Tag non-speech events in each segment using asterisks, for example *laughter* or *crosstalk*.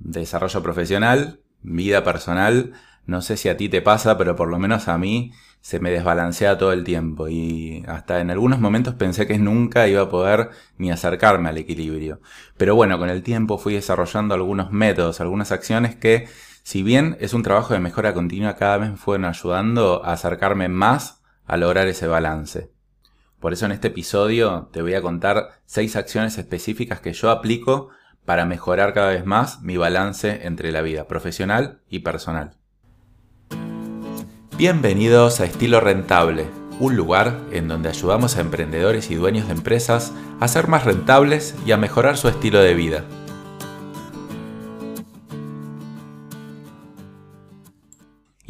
desarrollo profesional, vida personal, no sé si a ti te pasa, pero por lo menos a mí se me desbalancea todo el tiempo y hasta en algunos momentos pensé que nunca iba a poder ni acercarme al equilibrio. Pero bueno, con el tiempo fui desarrollando algunos métodos, algunas acciones que, si bien es un trabajo de mejora continua, cada vez me fueron ayudando a acercarme más a lograr ese balance. Por eso en este episodio te voy a contar seis acciones específicas que yo aplico para mejorar cada vez más mi balance entre la vida profesional y personal. Bienvenidos a Estilo Rentable, un lugar en donde ayudamos a emprendedores y dueños de empresas a ser más rentables y a mejorar su estilo de vida.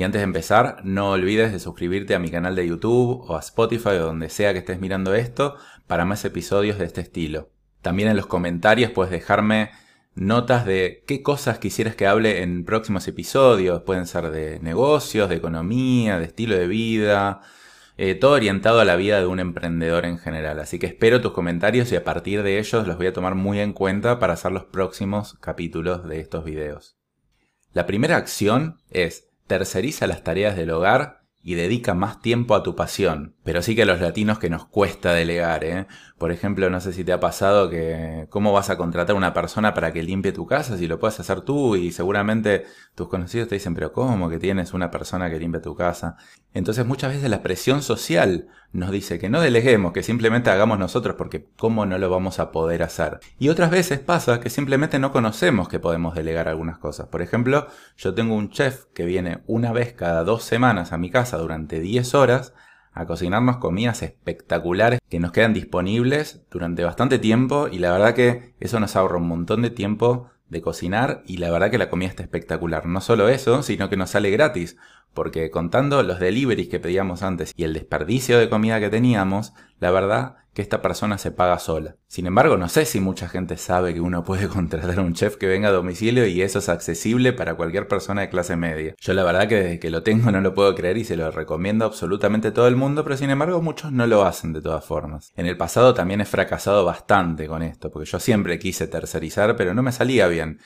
Y antes de empezar, no olvides de suscribirte a mi canal de YouTube o a Spotify o donde sea que estés mirando esto para más episodios de este estilo. También en los comentarios puedes dejarme notas de qué cosas quisieras que hable en próximos episodios. Pueden ser de negocios, de economía, de estilo de vida, eh, todo orientado a la vida de un emprendedor en general. Así que espero tus comentarios y a partir de ellos los voy a tomar muy en cuenta para hacer los próximos capítulos de estos videos. La primera acción es terceriza las tareas del hogar y dedica más tiempo a tu pasión. Pero sí que a los latinos que nos cuesta delegar, ¿eh? Por ejemplo, no sé si te ha pasado que cómo vas a contratar a una persona para que limpie tu casa si lo puedes hacer tú y seguramente tus conocidos te dicen, pero ¿cómo que tienes una persona que limpie tu casa? Entonces muchas veces la presión social nos dice que no deleguemos, que simplemente hagamos nosotros porque ¿cómo no lo vamos a poder hacer? Y otras veces pasa que simplemente no conocemos que podemos delegar algunas cosas. Por ejemplo, yo tengo un chef que viene una vez cada dos semanas a mi casa durante 10 horas a cocinarnos comidas espectaculares que nos quedan disponibles durante bastante tiempo y la verdad que eso nos ahorra un montón de tiempo de cocinar y la verdad que la comida está espectacular. No solo eso, sino que nos sale gratis, porque contando los deliveries que pedíamos antes y el desperdicio de comida que teníamos, la verdad que esta persona se paga sola. Sin embargo, no sé si mucha gente sabe que uno puede *laughs* contratar a un chef que venga a domicilio y eso es accesible para cualquier persona de clase media. Yo la verdad que desde que lo tengo *laughs* no lo puedo creer y se lo recomiendo absolutamente a todo el mundo, pero sin embargo muchos no lo hacen de todas formas. En el pasado también he fracasado bastante con esto, porque yo siempre quise tercerizar, pero no me salía bien.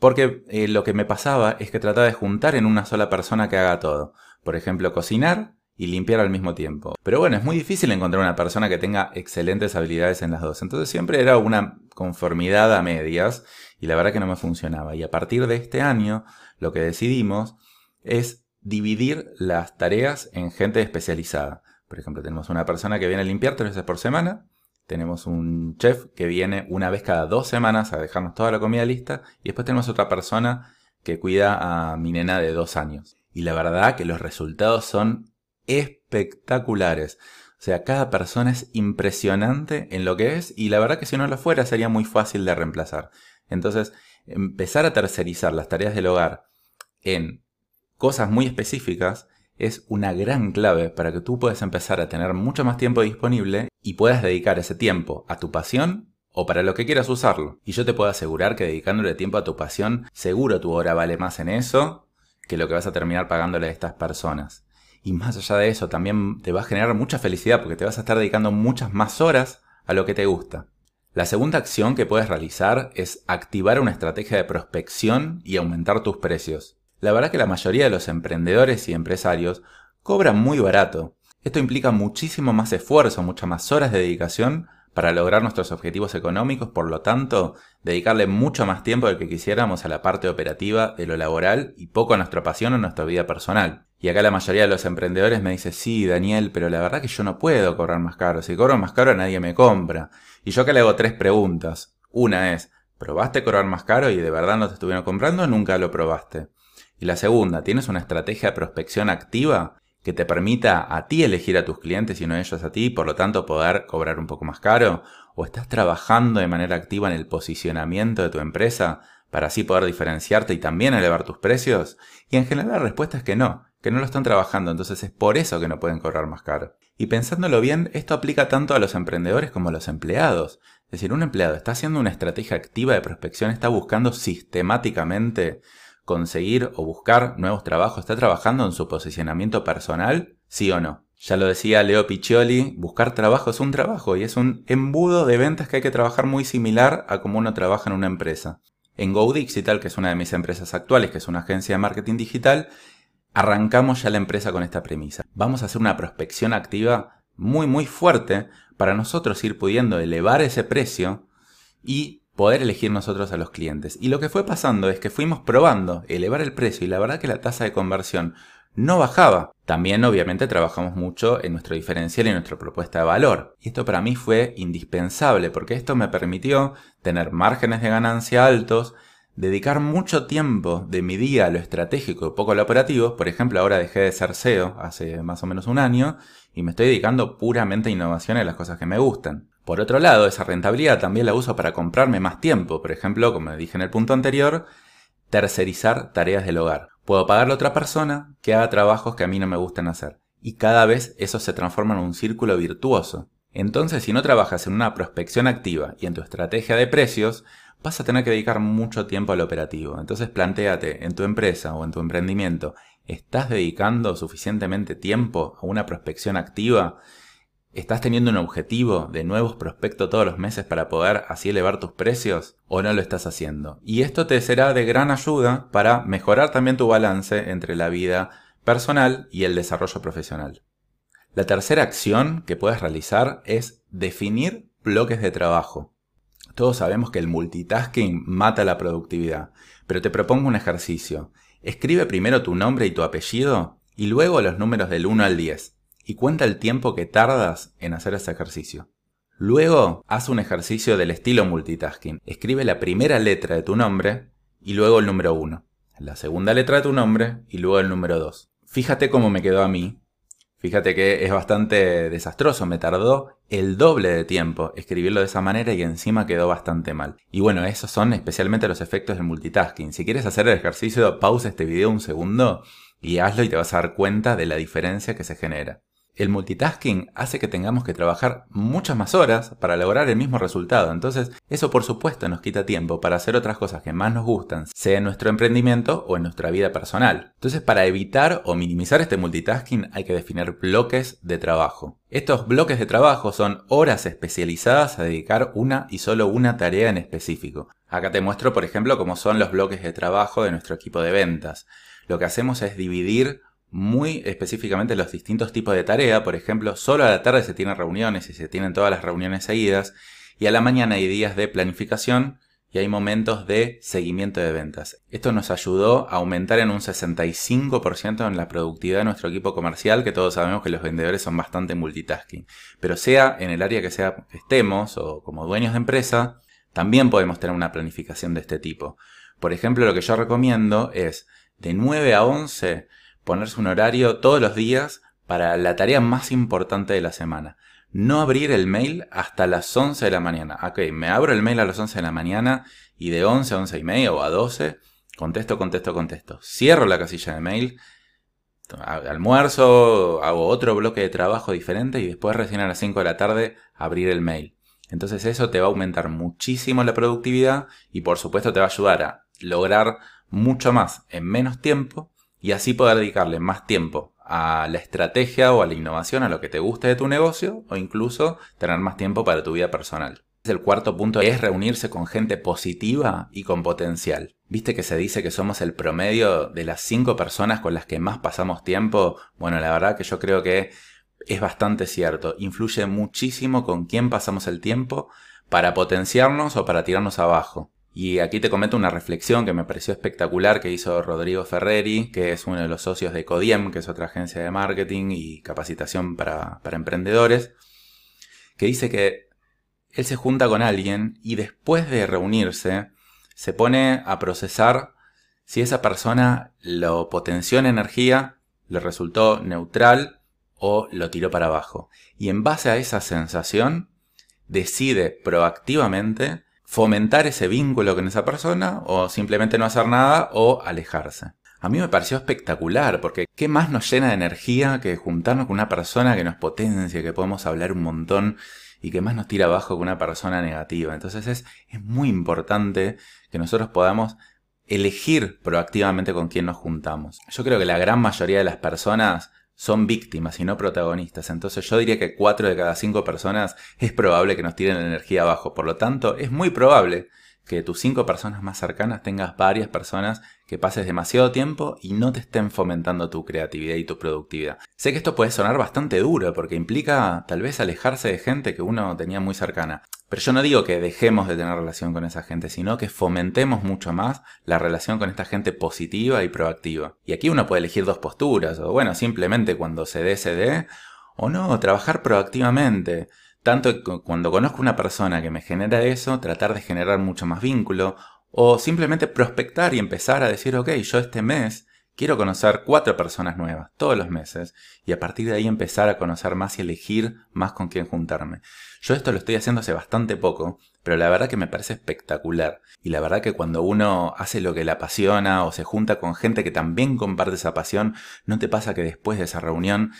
Porque eh, lo que me pasaba es que trataba de juntar en una sola persona que haga todo. Por ejemplo, cocinar, y limpiar al mismo tiempo. Pero bueno, es muy difícil encontrar una persona que tenga excelentes habilidades en las dos. Entonces siempre era una conformidad a medias y la verdad que no me funcionaba. Y a partir de este año lo que decidimos es dividir las tareas en gente especializada. Por ejemplo, tenemos una persona que viene a limpiar tres veces por semana. Tenemos un chef que viene una vez cada dos semanas a dejarnos toda la comida lista. Y después tenemos otra persona que cuida a mi nena de dos años. Y la verdad que los resultados son espectaculares. O sea, cada persona es impresionante en lo que es y la verdad que si no lo fuera sería muy fácil de reemplazar. Entonces, empezar a tercerizar las tareas del hogar en cosas muy específicas es una gran clave para que tú puedas empezar a tener mucho más tiempo disponible y puedas dedicar ese tiempo a tu pasión o para lo que quieras usarlo. Y yo te puedo asegurar que dedicándole tiempo a tu pasión, seguro tu hora vale más en eso que lo que vas a terminar pagándole a estas personas. Y más allá de eso, también te va a generar mucha felicidad porque te vas a estar dedicando muchas más horas a lo que te gusta. La segunda acción que puedes realizar es activar una estrategia de prospección y aumentar tus precios. La verdad que la mayoría de los emprendedores y empresarios cobran muy barato. Esto implica muchísimo más esfuerzo, muchas más horas de dedicación para lograr nuestros objetivos económicos, por lo tanto, dedicarle mucho más tiempo del que quisiéramos a la parte operativa de lo laboral y poco a nuestra pasión o nuestra vida personal. Y acá la mayoría de los emprendedores me dice, sí, Daniel, pero la verdad que yo no puedo cobrar más caro. Si cobro más caro nadie me compra. Y yo acá le hago tres preguntas. Una es, ¿probaste cobrar más caro y de verdad no te estuvieron comprando o nunca lo probaste? Y la segunda, ¿tienes una estrategia de prospección activa? que te permita a ti elegir a tus clientes y no ellos a ti, por lo tanto poder cobrar un poco más caro? ¿O estás trabajando de manera activa en el posicionamiento de tu empresa para así poder diferenciarte y también elevar tus precios? Y en general la respuesta es que no, que no lo están trabajando, entonces es por eso que no pueden cobrar más caro. Y pensándolo bien, esto aplica tanto a los emprendedores como a los empleados. Es decir, un empleado está haciendo una estrategia activa de prospección, está buscando sistemáticamente conseguir o buscar nuevos trabajos? ¿Está trabajando en su posicionamiento personal? ¿Sí o no? Ya lo decía Leo Piccioli, buscar trabajo es un trabajo y es un embudo de ventas que hay que trabajar muy similar a como uno trabaja en una empresa. En Go Digital, que es una de mis empresas actuales, que es una agencia de marketing digital, arrancamos ya la empresa con esta premisa. Vamos a hacer una prospección activa muy muy fuerte para nosotros ir pudiendo elevar ese precio y poder elegir nosotros a los clientes. Y lo que fue pasando es que fuimos probando elevar el precio y la verdad que la tasa de conversión no bajaba. También obviamente trabajamos mucho en nuestro diferencial y nuestra propuesta de valor. Y esto para mí fue indispensable porque esto me permitió tener márgenes de ganancia altos, dedicar mucho tiempo de mi día a lo estratégico y poco a lo operativo. Por ejemplo, ahora dejé de ser SEO hace más o menos un año y me estoy dedicando puramente a innovación y a las cosas que me gustan. Por otro lado, esa rentabilidad también la uso para comprarme más tiempo. Por ejemplo, como dije en el punto anterior, tercerizar tareas del hogar. Puedo pagarle a otra persona que haga trabajos que a mí no me gustan hacer. Y cada vez eso se transforma en un círculo virtuoso. Entonces, si no trabajas en una prospección activa y en tu estrategia de precios, vas a tener que dedicar mucho tiempo al operativo. Entonces, planteate en tu empresa o en tu emprendimiento, ¿estás dedicando suficientemente tiempo a una prospección activa? ¿Estás teniendo un objetivo de nuevos prospectos todos los meses para poder así elevar tus precios o no lo estás haciendo? Y esto te será de gran ayuda para mejorar también tu balance entre la vida personal y el desarrollo profesional. La tercera acción que puedes realizar es definir bloques de trabajo. Todos sabemos que el multitasking mata la productividad, pero te propongo un ejercicio. Escribe primero tu nombre y tu apellido y luego los números del 1 al 10 y cuenta el tiempo que tardas en hacer ese ejercicio. Luego, haz un ejercicio del estilo multitasking. Escribe la primera letra de tu nombre y luego el número 1. La segunda letra de tu nombre y luego el número 2. Fíjate cómo me quedó a mí. Fíjate que es bastante desastroso. Me tardó el doble de tiempo escribirlo de esa manera y encima quedó bastante mal. Y bueno, esos son especialmente los efectos del multitasking. Si quieres hacer el ejercicio, pausa este video un segundo y hazlo y te vas a dar cuenta de la diferencia que se genera. El multitasking hace que tengamos que trabajar muchas más horas para lograr el mismo resultado. Entonces, eso por supuesto nos quita tiempo para hacer otras cosas que más nos gustan, sea en nuestro emprendimiento o en nuestra vida personal. Entonces, para evitar o minimizar este multitasking hay que definir bloques de trabajo. Estos bloques de trabajo son horas especializadas a dedicar una y solo una tarea en específico. Acá te muestro, por ejemplo, cómo son los bloques de trabajo de nuestro equipo de ventas. Lo que hacemos es dividir muy específicamente los distintos tipos de tarea. Por ejemplo, solo a la tarde se tienen reuniones y se tienen todas las reuniones seguidas. Y a la mañana hay días de planificación y hay momentos de seguimiento de ventas. Esto nos ayudó a aumentar en un 65% en la productividad de nuestro equipo comercial, que todos sabemos que los vendedores son bastante multitasking. Pero sea en el área que sea estemos o como dueños de empresa, también podemos tener una planificación de este tipo. Por ejemplo, lo que yo recomiendo es de 9 a 11 ponerse un horario todos los días para la tarea más importante de la semana. No abrir el mail hasta las 11 de la mañana. Ok, me abro el mail a las 11 de la mañana y de 11 a 11 y media o a 12 contesto, contesto, contesto. Cierro la casilla de mail, almuerzo, hago otro bloque de trabajo diferente y después recién a las 5 de la tarde abrir el mail. Entonces eso te va a aumentar muchísimo la productividad y por supuesto te va a ayudar a lograr mucho más en menos tiempo y así poder dedicarle más tiempo a la estrategia o a la innovación, a lo que te guste de tu negocio o incluso tener más tiempo para tu vida personal. El cuarto punto es reunirse con gente positiva y con potencial. ¿Viste que se dice que somos el promedio de las cinco personas con las que más pasamos tiempo? Bueno, la verdad que yo creo que es bastante cierto. Influye muchísimo con quién pasamos el tiempo para potenciarnos o para tirarnos abajo. Y aquí te comento una reflexión que me pareció espectacular que hizo Rodrigo Ferreri, que es uno de los socios de Codiem, que es otra agencia de marketing y capacitación para, emprendedores, que dice que él se junta con alguien y después de reunirse se pone a procesar si esa persona lo potenció en energía, le resultó neutral o lo tiró para abajo. Y en base a esa sensación decide proactivamente fomentar ese vínculo con esa persona o simplemente no hacer nada o alejarse. A mí me pareció espectacular porque ¿qué más nos llena de energía que juntarnos con una persona que nos potencia, que podemos hablar un montón y que más nos tira abajo que una persona negativa? Entonces es, es muy importante que nosotros podamos elegir proactivamente con quién nos juntamos. Yo creo que la gran mayoría de las personas son víctimas y no protagonistas. Entonces yo diría que 4 de cada 5 personas es probable que nos tiren la energía abajo. Por lo tanto, es muy probable que tus cinco personas más cercanas tengas varias personas que pases demasiado tiempo y no te estén fomentando tu creatividad y tu productividad. Sé que esto puede sonar bastante duro porque implica tal vez alejarse de gente que uno tenía muy cercana. Pero yo no digo que dejemos de tener relación con esa gente, sino que fomentemos mucho más la relación con esta gente positiva y proactiva. Y aquí uno puede elegir dos posturas, o bueno, simplemente cuando se dé, se dé, o no, trabajar proactivamente. Tanto cuando conozco una persona que me genera eso, tratar de generar mucho más vínculo, o simplemente prospectar y empezar a decir, ok, yo este mes quiero conocer cuatro personas nuevas, todos los meses, y a partir de ahí empezar a conocer más y elegir más con quién juntarme. Yo esto lo estoy haciendo hace bastante poco, pero la verdad que me parece espectacular. Y la verdad que cuando uno hace lo que le apasiona o se junta con gente que también comparte esa pasión, no te pasa que después de esa reunión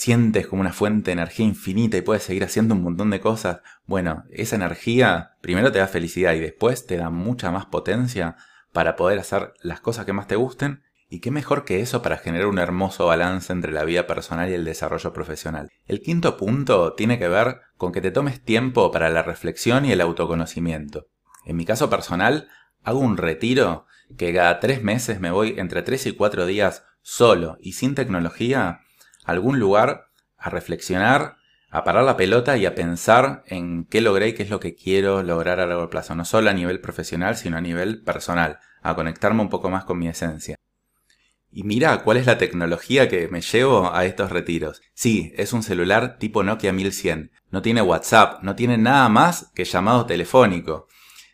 sientes como una fuente de energía infinita y puedes seguir haciendo un montón de cosas, bueno, esa energía primero te da felicidad y después te da mucha más potencia para poder hacer las cosas que más te gusten. Y qué mejor que eso para generar un hermoso balance entre la vida personal y el desarrollo profesional. El quinto punto tiene que ver con que te tomes tiempo para la reflexión y el autoconocimiento. En mi caso personal, hago un retiro que cada tres meses me voy entre tres y cuatro días solo y sin tecnología algún lugar a reflexionar, a parar la pelota y a pensar en qué logré y qué es lo que quiero lograr a largo plazo, no solo a nivel profesional, sino a nivel personal, a conectarme un poco más con mi esencia. Y mira cuál es la tecnología que me llevo a estos retiros. Sí, es un celular tipo Nokia 1100. No tiene WhatsApp, no tiene nada más que llamado telefónico.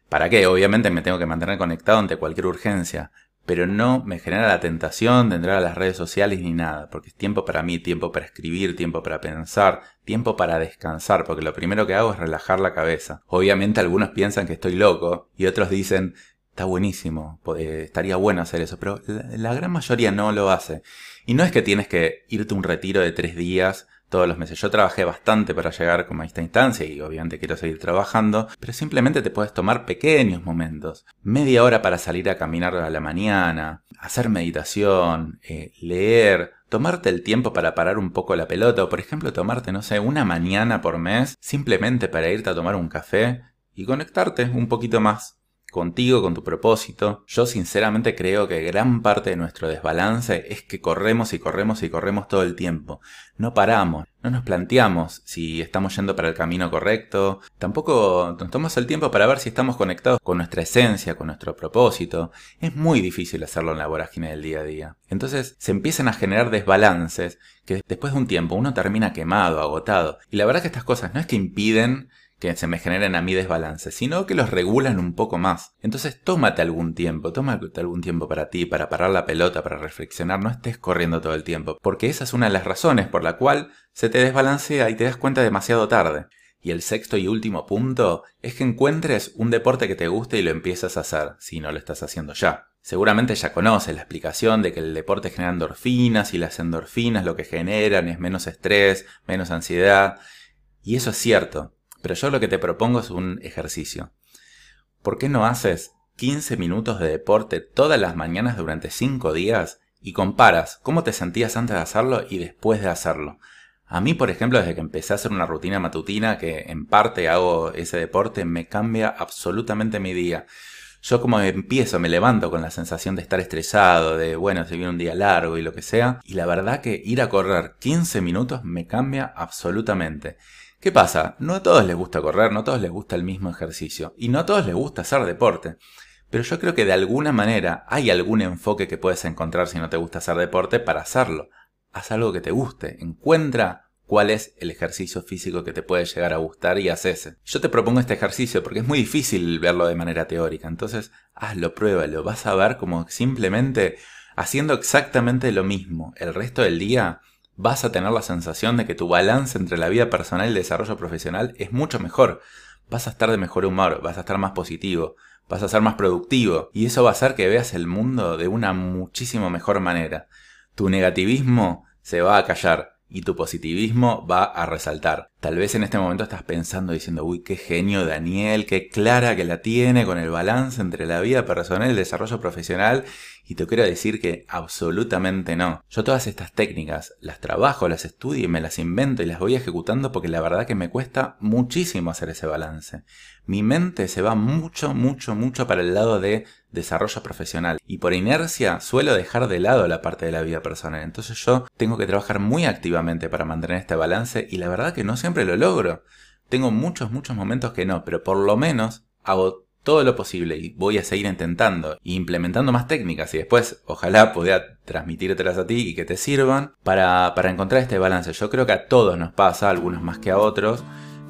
¿Para qué? Obviamente me tengo que mantener conectado ante cualquier urgencia pero no me genera la tentación de entrar a las redes sociales ni nada, porque es tiempo para mí, tiempo para escribir, tiempo para pensar, tiempo para descansar, porque lo primero que hago es relajar la cabeza. Obviamente algunos piensan que estoy loco y otros dicen, está buenísimo, estaría bueno hacer eso, pero la, gran mayoría no lo hace. Y no es que tienes que irte un retiro de tres días todos los meses. Yo trabajé bastante para llegar como a esta instancia y obviamente quiero seguir trabajando, pero simplemente te puedes tomar pequeños momentos. Media hora para salir a caminar a la mañana, hacer meditación, eh, leer, tomarte el tiempo para parar un poco la pelota o por ejemplo tomarte, no sé, una mañana por mes simplemente para irte a tomar un café y conectarte un poquito más contigo, con tu propósito. Yo sinceramente creo que gran parte de nuestro desbalance es que corremos y corremos y corremos todo el tiempo. No paramos, no nos planteamos si estamos yendo para el camino correcto, tampoco nos tomamos el tiempo para ver si estamos conectados con nuestra esencia, con nuestro propósito. Es muy difícil hacerlo en la vorágine del día a día. Entonces se empiezan a generar desbalances que después de un tiempo uno termina quemado, agotado. Y la verdad que estas cosas no es que impiden que se me generen a mí desbalances, sino que los regulan un poco más. Entonces tómate algún tiempo, tómate algún tiempo para ti, para parar la pelota, para reflexionar, no estés corriendo todo el tiempo, porque esa es una de las razones por la cual se te desbalancea y te das cuenta demasiado tarde. Y el sexto y último punto es que encuentres un deporte que te guste y lo empiezas a hacer, si no lo estás haciendo ya. Seguramente ya conoces la explicación de que el deporte genera endorfinas y las endorfinas lo que generan es menos estrés, menos ansiedad. Y eso es cierto, pero yo lo que te propongo es un ejercicio. ¿Por qué no haces 15 minutos de deporte todas las mañanas durante 5 días y comparas cómo te sentías antes de hacerlo y después de hacerlo? A mí, por ejemplo, desde que empecé a hacer una rutina matutina que en parte hago ese deporte, me cambia absolutamente mi día. Yo como empiezo, me levanto con la sensación de estar estresado, de, bueno, se viene un día largo y lo que sea, y la verdad que ir a correr 15 minutos me cambia absolutamente. ¿Qué pasa? No a todos les gusta correr, no a todos les gusta el mismo ejercicio y no a todos les gusta hacer deporte. Pero yo creo que de alguna manera hay algún enfoque que puedes encontrar si no te gusta hacer deporte para hacerlo. Haz algo que te guste, encuentra cuál es el ejercicio físico que te puede llegar a gustar y haz ese. Yo te propongo este ejercicio porque es muy difícil verlo de manera teórica, entonces hazlo, pruébalo, vas a ver como simplemente haciendo exactamente lo mismo el resto del día vas a tener la sensación de que tu balance entre la vida personal y el desarrollo profesional es mucho mejor. Vas a estar de mejor humor, vas a estar más positivo, vas a ser más productivo y eso va a hacer que veas el mundo de una muchísimo mejor manera. Tu negativismo se va a callar y tu positivismo va a resaltar. Tal vez en este momento estás pensando diciendo, uy, qué genio Daniel, qué clara que la tiene con el balance entre la vida personal y el desarrollo profesional Y te quiero decir que absolutamente no. Yo todas estas técnicas las trabajo, las estudio y me las invento y las voy ejecutando porque la verdad que me cuesta muchísimo hacer ese balance. Mi mente se va mucho, mucho, mucho para el lado de desarrollo profesional y por inercia suelo dejar de lado la parte de la vida personal. Entonces yo tengo que trabajar muy activamente para mantener este balance y la verdad que no siempre lo logro. Tengo muchos, muchos momentos que no, pero por lo menos hago todo lo posible y voy a seguir intentando e implementando más técnicas y después ojalá pueda transmitírtelas a ti y que te sirvan para, para encontrar este balance. Yo creo que a todos nos pasa, algunos más que a otros,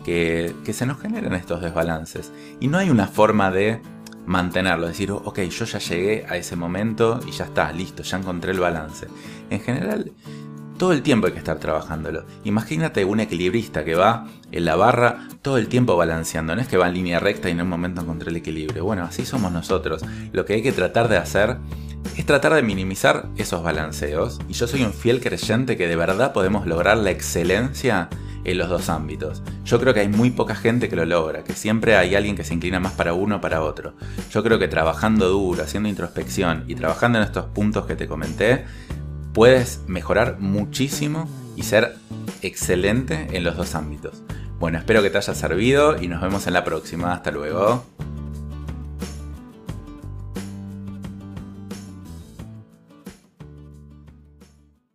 que, que se nos generan estos desbalances. Y no hay una forma de mantenerlo, decir, ok, yo ya llegué a ese momento y ya está, listo, ya encontré el balance. En general, todo el tiempo hay que estar trabajándolo. Imagínate un equilibrista que va en la barra todo el tiempo balanceando. No es que va en línea recta y en un momento encontré el equilibrio. Bueno, así somos nosotros. Lo que hay que tratar de hacer es tratar de minimizar esos balanceos. Y yo soy un fiel creyente que de verdad podemos lograr la excelencia en los dos ámbitos. Yo creo que hay muy poca gente que lo logra, que siempre hay alguien que se inclina más para uno o para otro. Yo creo que trabajando duro, haciendo introspección y trabajando en estos puntos que te comenté, puedes mejorar muchísimo y ser excelente en los dos ámbitos. Bueno, espero que te haya servido y nos vemos en la próxima. Hasta luego.